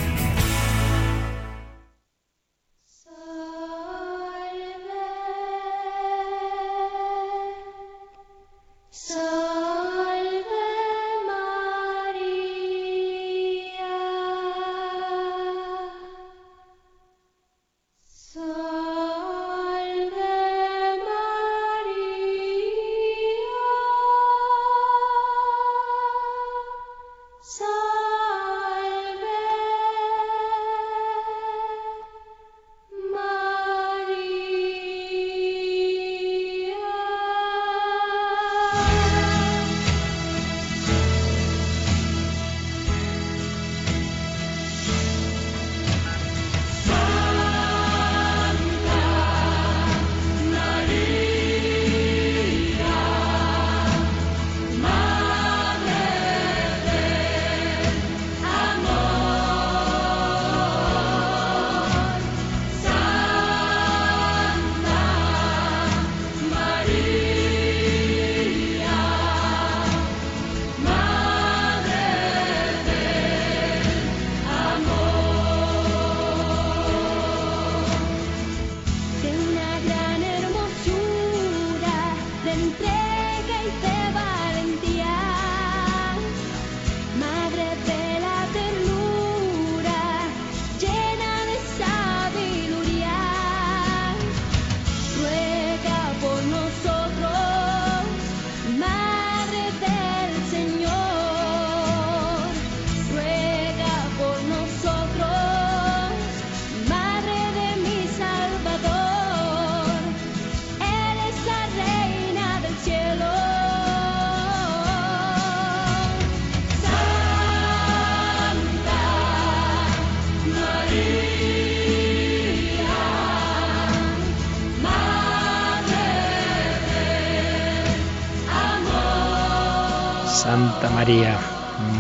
María,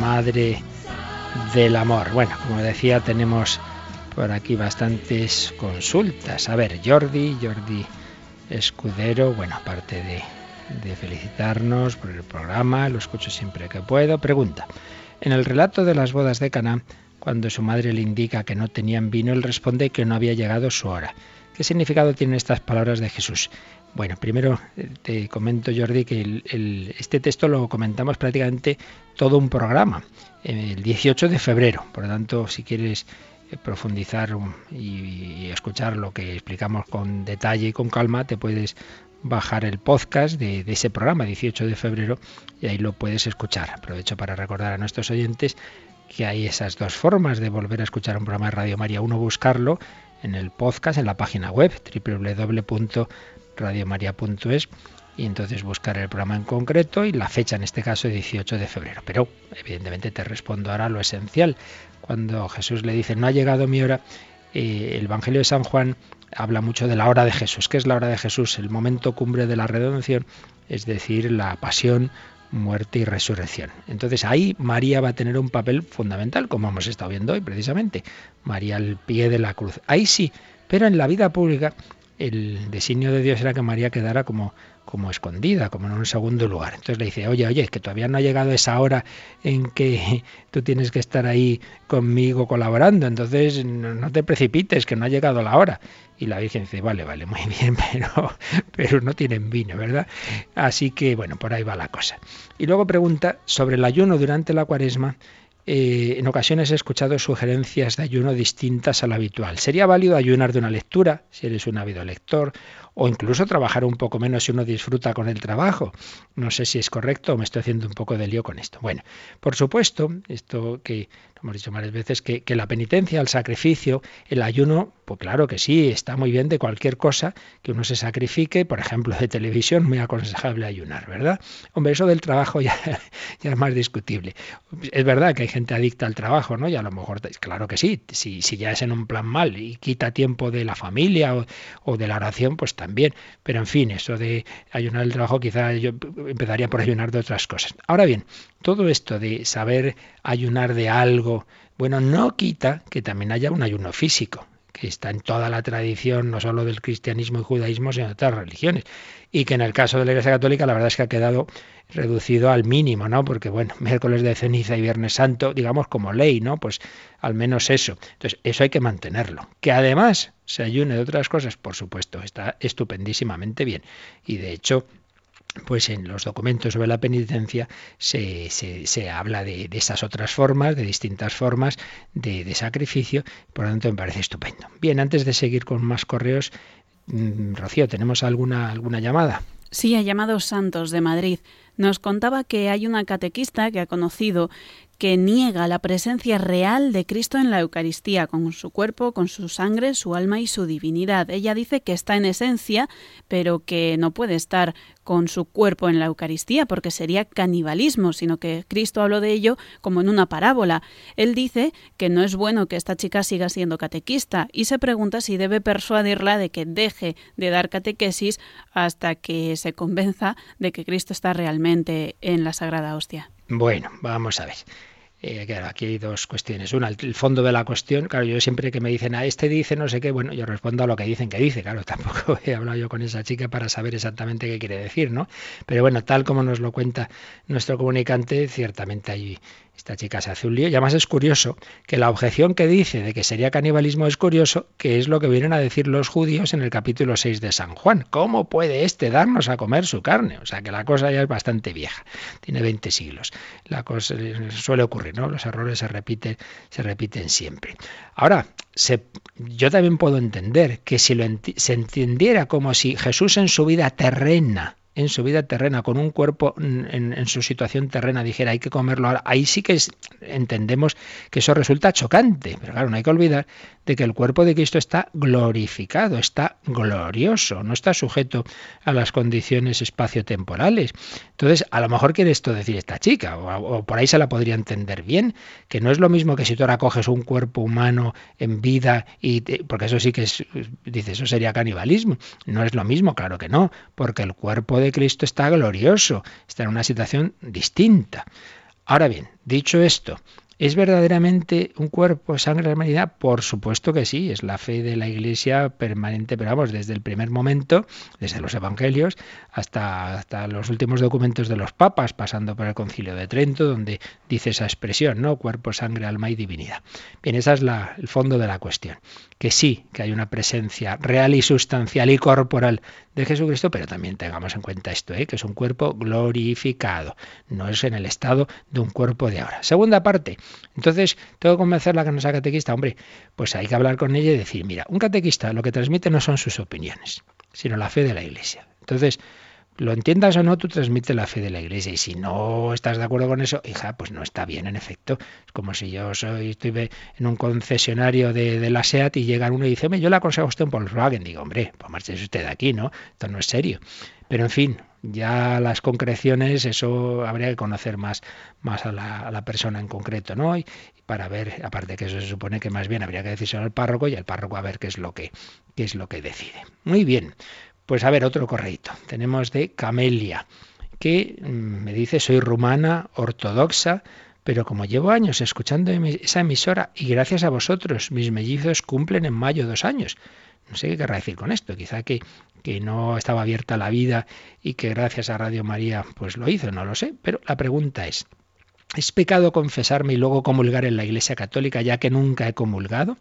Madre del Amor. Bueno, como decía, tenemos por aquí bastantes consultas. A ver, Jordi, Jordi Escudero, bueno, aparte de, de felicitarnos por el programa, lo escucho siempre que puedo, pregunta. En el relato de las bodas de Caná, cuando su madre le indica que no tenían vino, él responde que no había llegado su hora. ¿Qué significado tienen estas palabras de Jesús? Bueno, primero eh, te comento, Jordi, que este texto lo comentamos prácticamente todo un programa, el 18 de febrero. Por lo tanto, si quieres eh, profundizar y, escuchar lo que explicamos con detalle y con calma, te puedes bajar el podcast de, de, ese programa, 18 de febrero, y ahí lo puedes escuchar. Aprovecho para recordar a nuestros oyentes que hay esas dos formas de volver a escuchar un programa de Radio María. Uno, buscarlo en el podcast, en la página web www.radiomaria.es y entonces buscar el programa en concreto y la fecha, en este caso 18 de febrero. Pero evidentemente te respondo ahora lo esencial. Cuando Jesús le dice, no ha llegado mi hora, eh, el Evangelio de San Juan habla mucho de la hora de Jesús. ¿Qué es la hora de Jesús? El momento cumbre de la redención, es decir, la pasión, muerte y resurrección. Entonces ahí María va a tener un papel fundamental, como hemos estado viendo hoy precisamente. María al pie de la cruz. Ahí sí, pero en la vida pública el designio de Dios era que María quedara como como escondida, como en un segundo lugar. Entonces le dice, oye, oye, que todavía no ha llegado esa hora en que tú tienes que estar ahí conmigo colaborando, entonces no, te precipites, que no ha llegado la hora. Y la Virgen dice, vale, vale, muy bien, pero, pero no tienen vino, ¿verdad? Así que, bueno, por ahí va la cosa. Y luego pregunta sobre el ayuno durante la cuaresma. Eh, en ocasiones he escuchado sugerencias de ayuno distintas al habitual. ¿Sería válido ayunar de una lectura, si eres un ávido lector, o incluso trabajar un poco menos si uno disfruta con el trabajo. No sé si es correcto o me estoy haciendo un poco de lío con esto. Bueno, por supuesto, esto que hemos dicho varias veces, que, que la penitencia, el sacrificio, el ayuno, pues claro que sí, está muy bien de cualquier cosa que uno se sacrifique, por ejemplo, de televisión, muy aconsejable ayunar, ¿verdad? Hombre, eso del trabajo ya, ya es más discutible. Es verdad que hay gente adicta al trabajo, ¿no? Y a lo mejor, claro que sí, si, si ya es en un plan mal y quita tiempo de la familia o, o de la oración, pues también. Pero en fin, eso de ayunar el trabajo quizá yo empezaría por ayunar de otras cosas. Ahora bien, todo esto de saber ayunar de algo, bueno, no quita que también haya un ayuno físico que está en toda la tradición, no solo del cristianismo y judaísmo, sino de otras religiones. Y que en el caso de la Iglesia Católica, la verdad es que ha quedado reducido al mínimo, ¿no? Porque, bueno, miércoles de ceniza y viernes santo, digamos como ley, ¿no? Pues al menos eso. Entonces, eso hay que mantenerlo. Que además se ayune de otras cosas, por supuesto, está estupendísimamente bien. Y de hecho, pues en los documentos sobre la penitencia se, se, habla de, de, otras formas, de distintas formas de, de, sacrificio, por lo tanto me parece estupendo. Bien, antes de seguir con más correos, mm, Rocío, ¿tenemos alguna, alguna llamada? Sí, ha llamado Santos de Madrid. Nos contaba que hay una catequista que ha conocido que niega la presencia real de Cristo en la Eucaristía, con su cuerpo, con su sangre, su alma y su divinidad. Ella dice que está en esencia, pero que no puede estar con su cuerpo en la Eucaristía, porque sería canibalismo, sino que Cristo habló de ello como en una parábola. Él dice que no es bueno que esta chica siga siendo catequista y se pregunta si debe persuadirla de que deje de dar catequesis hasta que se convenza de que Cristo está realmente en la Sagrada Hostia. Bueno, vamos a ver. Eh, claro, aquí hay dos cuestiones. Una, el, fondo de la cuestión. Claro, yo siempre que me dicen, a ah, este dice no sé qué, bueno, yo respondo a lo que dicen que dice. Claro, tampoco he hablado yo con esa chica para saber exactamente qué quiere decir, ¿no? Pero bueno, tal como nos lo cuenta nuestro comunicante, ciertamente hay esta chica se hace un lío. Y además es curioso que la objeción que dice de que sería canibalismo es curioso, que es lo que vienen a decir los judíos en el capítulo 6 de San Juan. ¿Cómo puede éste darnos a comer su carne? O sea que la cosa ya es bastante vieja, tiene 20 siglos. La cosa suele ocurrir, ¿no? Los errores se repiten, se repiten siempre. Ahora, yo también puedo entender que si lo se entendiera como si Jesús en su vida terrena en su vida terrena, con un cuerpo en, su situación terrena, dijera hay que comerlo ahora, ahí sí que entendemos que eso resulta chocante. Pero claro, no hay que olvidar de que el cuerpo de Cristo está glorificado, está glorioso, no está sujeto a las condiciones espaciotemporales. Entonces, a lo mejor quiere esto decir esta chica, o, por ahí se la podría entender bien, que no es lo mismo que si tú ahora coges un cuerpo humano en vida, y porque eso sí que es, dice, eso sería canibalismo. No es lo mismo, claro que no, porque el cuerpo de Cristo está glorioso, está en una situación distinta. Ahora bien, dicho esto, ¿Es verdaderamente un cuerpo, sangre, humanidad? Por supuesto que sí, es la fe de la Iglesia permanente, pero vamos, desde el primer momento, desde los Evangelios hasta, hasta los últimos documentos de los papas, pasando por el Concilio de Trento, donde dice esa expresión, ¿no? Cuerpo, sangre, alma y divinidad. Bien, ese es la, el fondo de la cuestión. Que sí, que hay una presencia real y sustancial y corporal de Jesucristo, pero también tengamos en cuenta esto, ¿eh? que es un cuerpo glorificado, no es en el estado de un cuerpo de ahora. Segunda parte, entonces tengo que convencerla que no sea catequista, hombre, pues hay que hablar con ella y decir, mira, un catequista lo que transmite no son sus opiniones, sino la fe de la Iglesia. Entonces, lo entiendas o no, tú transmites la fe de la Iglesia. Y si no estás de acuerdo con eso, hija, pues no está bien, en efecto. Es como si yo soy, estoy en un concesionario de, la SEAT y llega uno y dice, yo le aconsejo a usted un Volkswagen. Digo, hombre, pues marche usted de aquí, ¿no? Esto no es serio. Pero en fin, ya las concreciones, eso habría que conocer más, más a, la, persona en concreto, ¿no? Y, para ver, aparte que eso se supone que más bien habría que decirse al párroco y el párroco a ver qué es lo que, qué es lo que decide. Muy bien. Pues a ver, otro correito. Tenemos de Camelia, que mm, me dice, soy rumana, ortodoxa, pero como llevo años escuchando esa emisora y gracias a vosotros, mis mellizos cumplen en mayo dos años. No sé qué querrá decir con esto, quizá que, que no estaba abierta la vida y que gracias a Radio María pues lo hizo, no lo sé, pero la pregunta es, ¿es pecado confesarme y luego comulgar en la Iglesia Católica ya que nunca he comulgado?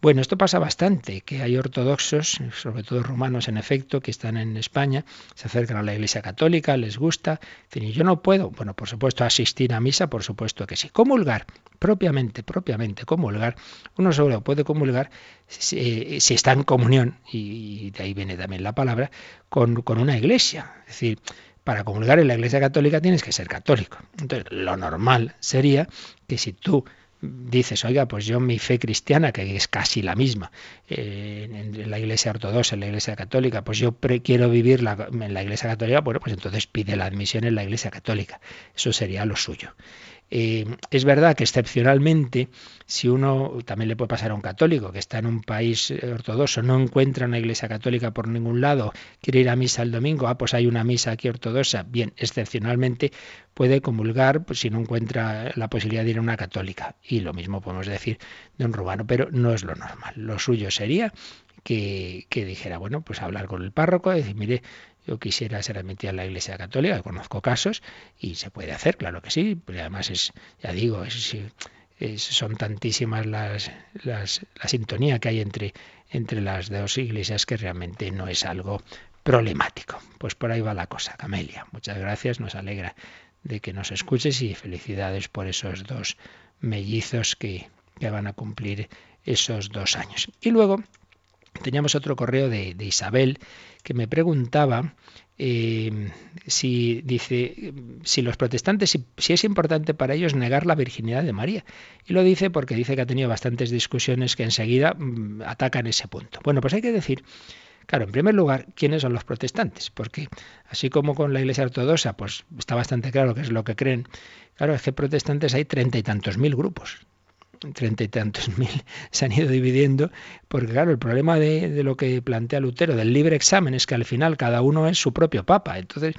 Bueno, esto pasa bastante, que hay ortodoxos, sobre todo romanos en efecto, que están en España, se acercan a la Iglesia Católica, les gusta, dicen, ¿y yo no puedo? Bueno, por supuesto, asistir a misa, por supuesto que sí. Comulgar, propiamente, propiamente comulgar, uno solo puede comulgar si, está en comunión, y, de ahí viene también la palabra, con, con una iglesia. Es decir, para comulgar en la Iglesia Católica tienes que ser católico. Entonces, lo normal sería que si tú dices, oiga, pues yo mi fe cristiana, que es casi la misma eh, en, la iglesia ortodoxa, en la iglesia católica, pues yo quiero vivir en la iglesia católica, bueno, pues entonces pide la admisión en la iglesia católica. Eso sería lo suyo. Eh, es verdad que excepcionalmente, si uno también le puede pasar a un católico que está en un país eh, ortodoxo, no encuentra una iglesia católica por ningún lado, quiere ir a misa el domingo, ah, pues hay una misa aquí ortodoxa, bien, excepcionalmente puede comulgar pues, si no encuentra la posibilidad de ir a una católica. Y lo mismo podemos decir de un rubano, pero no es lo normal. Lo suyo sería que, que, dijera, bueno, pues hablar con el párroco decir, mire, yo quisiera ser admitida en la Iglesia Católica, conozco casos y se puede hacer, claro que sí, pero además es, ya digo, son tantísimas las, las, la sintonía que hay entre, entre las dos iglesias que realmente no es algo problemático. Pues por ahí va la cosa, Camelia. Muchas gracias, nos alegra de que nos escuches y felicidades por esos dos mellizos que, que van a cumplir esos dos años. Y luego teníamos otro correo de, Isabel que me preguntaba eh, si dice si los protestantes si, es importante para ellos negar la virginidad de María y lo dice porque dice que ha tenido bastantes discusiones que enseguida mm, atacan ese punto bueno pues hay que decir Claro, en primer lugar, ¿quiénes son los protestantes? Porque así como con la Iglesia Ortodoxa, pues está bastante claro qué es lo que creen. Claro, es que protestantes hay treinta y tantos mil grupos treinta y tantos mil se han ido dividiendo, porque claro, el problema de, de, lo que plantea Lutero, del libre examen, es que al final cada uno es su propio papa. Entonces,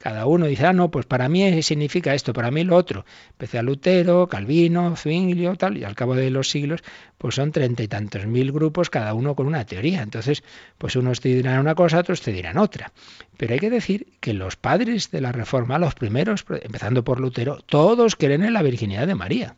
cada uno dice, ah, no, pues para mí significa esto, para mí lo otro. Empecé a Lutero, Calvino, Zwinglio, tal, y al cabo de los siglos, pues son treinta y tantos mil grupos, cada uno con una teoría. Entonces, pues unos te dirán una cosa, otros te dirán otra. Pero hay que decir que los padres de la Reforma, los primeros, empezando por Lutero, todos creen en la virginidad de María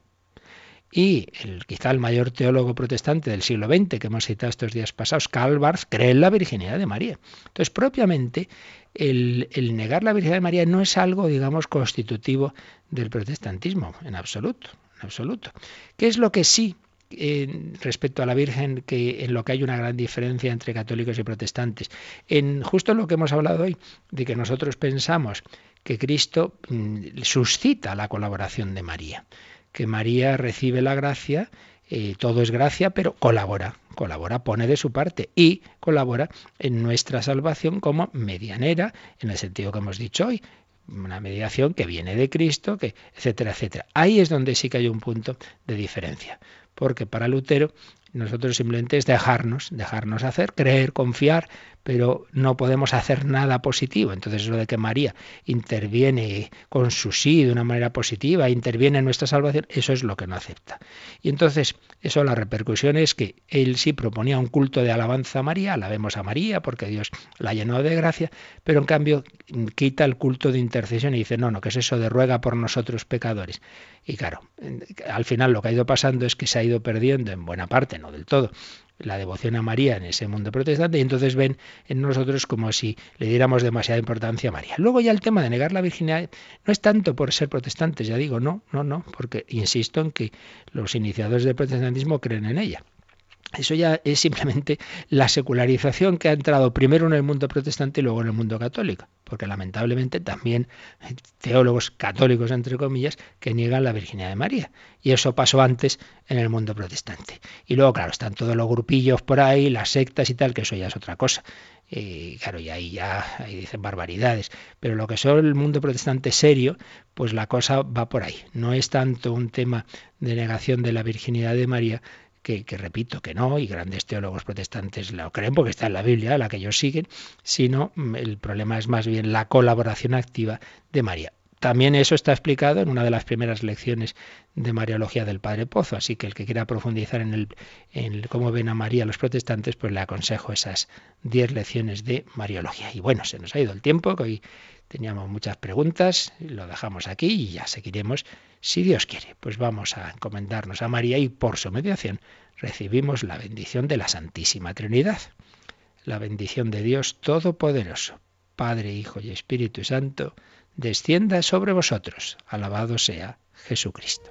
y el, quizá el mayor teólogo protestante del siglo XX que hemos citado estos días pasados, Karl Barth, cree en la virginidad de María. Entonces, propiamente, el, negar la virginidad de María no es algo, digamos, constitutivo del protestantismo, en absoluto, en absoluto. ¿Qué es lo que sí eh, respecto a la Virgen, que en lo que hay una gran diferencia entre católicos y protestantes. En justo lo que hemos hablado hoy, de que nosotros pensamos que Cristo mm, suscita la colaboración de María que María recibe la gracia, eh, todo es gracia, pero colabora, colabora, pone de su parte y colabora en nuestra salvación como medianera, en el sentido que hemos dicho hoy, una mediación que viene de Cristo, que etcétera, etcétera. Ahí es donde sí que hay un punto de diferencia, porque para Lutero nosotros simplemente es dejarnos, dejarnos hacer, creer, confiar, pero no podemos hacer nada positivo. Entonces lo de que María interviene con su sí de una manera positiva, interviene en nuestra salvación, eso es lo que no acepta. Y entonces eso la repercusión es que él sí proponía un culto de alabanza a María, alabemos a María porque Dios la llenó de gracia, pero en cambio quita el culto de intercesión y dice, no, no, que es eso de ruega por nosotros pecadores. Y claro, al final lo que ha ido pasando es que se ha ido perdiendo en buena parte, no del todo, la devoción a María en ese mundo protestante y entonces ven en nosotros como si le diéramos demasiada importancia a María. Luego ya el tema de negar la virginidad no es tanto por ser protestantes, ya digo, no, no, no, porque insisto en que los iniciadores del protestantismo creen en ella. Eso ya es simplemente la secularización que ha entrado primero en el mundo protestante y luego en el mundo católico, porque lamentablemente también hay teólogos católicos, entre comillas, que niegan la virginidad de María. Y eso pasó antes en el mundo protestante. Y luego, claro, están todos los grupillos por ahí, las sectas y tal, que eso ya es otra cosa. Y claro, y ahí ya ahí dicen barbaridades. Pero lo que es el mundo protestante serio, pues la cosa va por ahí. No es tanto un tema de negación de la virginidad de María, que, repito que no, y grandes teólogos protestantes lo creen porque está en la Biblia, la que ellos siguen, sino mm, el problema es más bien la colaboración activa de María. También eso está explicado en una de las primeras lecciones de Mariología del Padre Pozo, así que el que quiera profundizar en, el, en cómo ven a María los protestantes, pues le aconsejo esas diez lecciones de Mariología. Y bueno, se nos ha ido el tiempo, que hoy teníamos muchas preguntas, lo dejamos aquí y ya seguiremos si Dios quiere, pues vamos a encomendarnos a María y por su mediación recibimos la bendición de la Santísima Trinidad. La bendición de Dios Todopoderoso, Padre, Hijo y Espíritu Santo, descienda sobre vosotros. Alabado sea Jesucristo.